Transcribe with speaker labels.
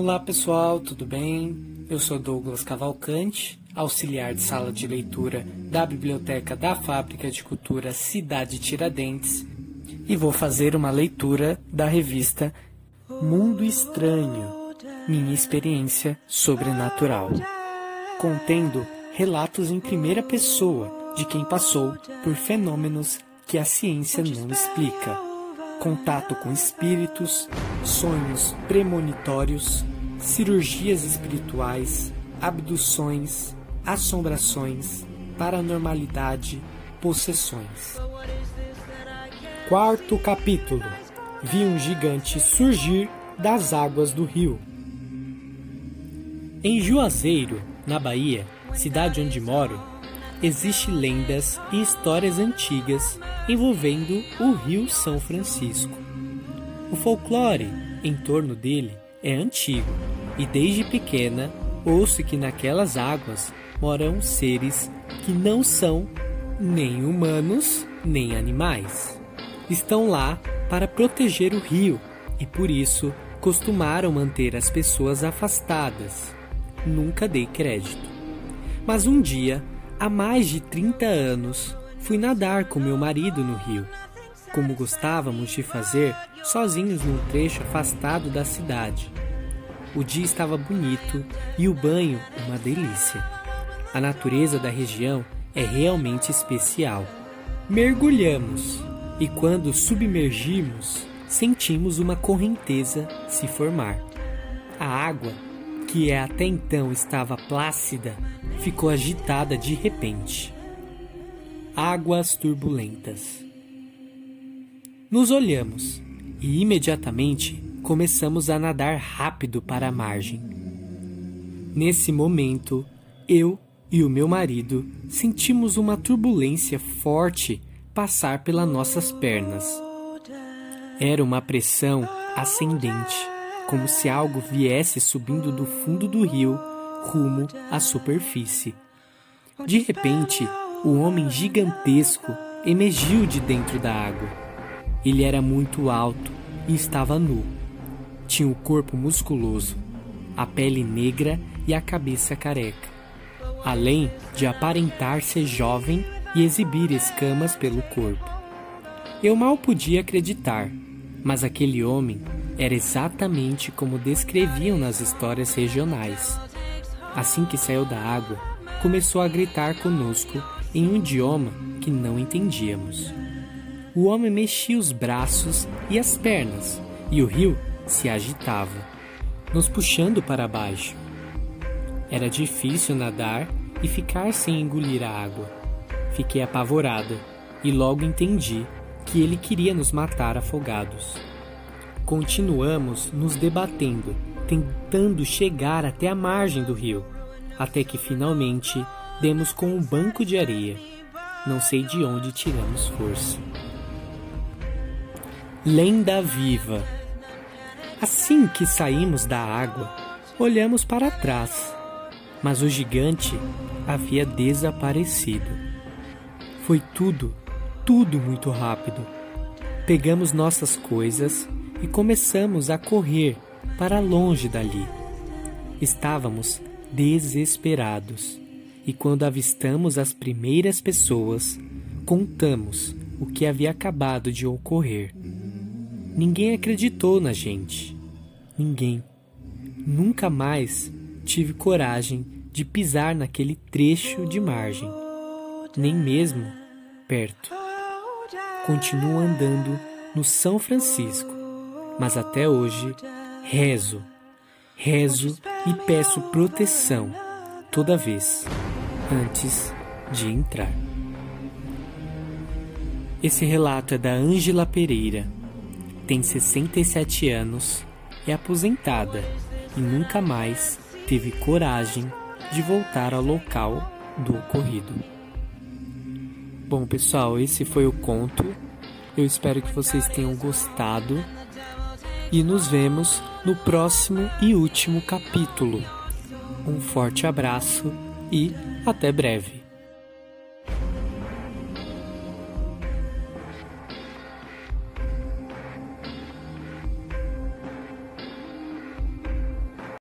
Speaker 1: Olá pessoal, tudo bem? Eu sou Douglas Cavalcante, auxiliar de sala de leitura da Biblioteca da Fábrica de Cultura Cidade Tiradentes e vou fazer uma leitura da revista Mundo Estranho Minha Experiência Sobrenatural, contendo relatos em primeira pessoa de quem passou por fenômenos que a ciência não explica contato com espíritos, sonhos premonitórios, cirurgias espirituais, abduções, assombrações, paranormalidade, possessões. Quarto capítulo: Vi um gigante surgir das águas do rio. Em Juazeiro, na Bahia, cidade onde moro, existem lendas e histórias antigas envolvendo o Rio São Francisco. O folclore em torno dele é antigo e desde pequena ouço que naquelas águas moram seres que não são nem humanos nem animais. Estão lá para proteger o rio e por isso costumaram manter as pessoas afastadas. Nunca dei crédito. Mas um dia Há mais de 30 anos, fui nadar com meu marido no rio, como gostávamos de fazer sozinhos num trecho afastado da cidade. O dia estava bonito e o banho uma delícia. A natureza da região é realmente especial. Mergulhamos e quando submergimos, sentimos uma correnteza se formar. A água que até então estava plácida, ficou agitada de repente. Águas turbulentas. Nos olhamos e imediatamente começamos a nadar rápido para a margem. Nesse momento, eu e o meu marido sentimos uma turbulência forte passar pelas nossas pernas. Era uma pressão ascendente como se algo viesse subindo do fundo do rio rumo à superfície. De repente, o homem gigantesco emergiu de dentro da água. Ele era muito alto e estava nu. Tinha o corpo musculoso, a pele negra e a cabeça careca, além de aparentar ser jovem e exibir escamas pelo corpo. Eu mal podia acreditar, mas aquele homem era exatamente como descreviam nas histórias regionais. Assim que saiu da água, começou a gritar conosco em um idioma que não entendíamos. O homem mexia os braços e as pernas, e o rio se agitava, nos puxando para baixo. Era difícil nadar e ficar sem engolir a água. Fiquei apavorada e logo entendi que ele queria nos matar afogados. Continuamos nos debatendo, tentando chegar até a margem do rio, até que finalmente demos com um banco de areia. Não sei de onde tiramos força. Lenda viva. Assim que saímos da água, olhamos para trás, mas o gigante havia desaparecido. Foi tudo, tudo muito rápido. Pegamos nossas coisas e começamos a correr para longe dali. Estávamos desesperados e, quando avistamos as primeiras pessoas, contamos o que havia acabado de ocorrer. Ninguém acreditou na gente. Ninguém. Nunca mais tive coragem de pisar naquele trecho de margem, nem mesmo perto. Continuo andando no São Francisco mas até hoje rezo, rezo e peço proteção toda vez antes de entrar. Esse relato é da Ângela Pereira. Tem 67 anos, é aposentada e nunca mais teve coragem de voltar ao local do ocorrido. Bom, pessoal, esse foi o conto. Eu espero que vocês tenham gostado e nos vemos no próximo e último capítulo. Um forte abraço e até breve.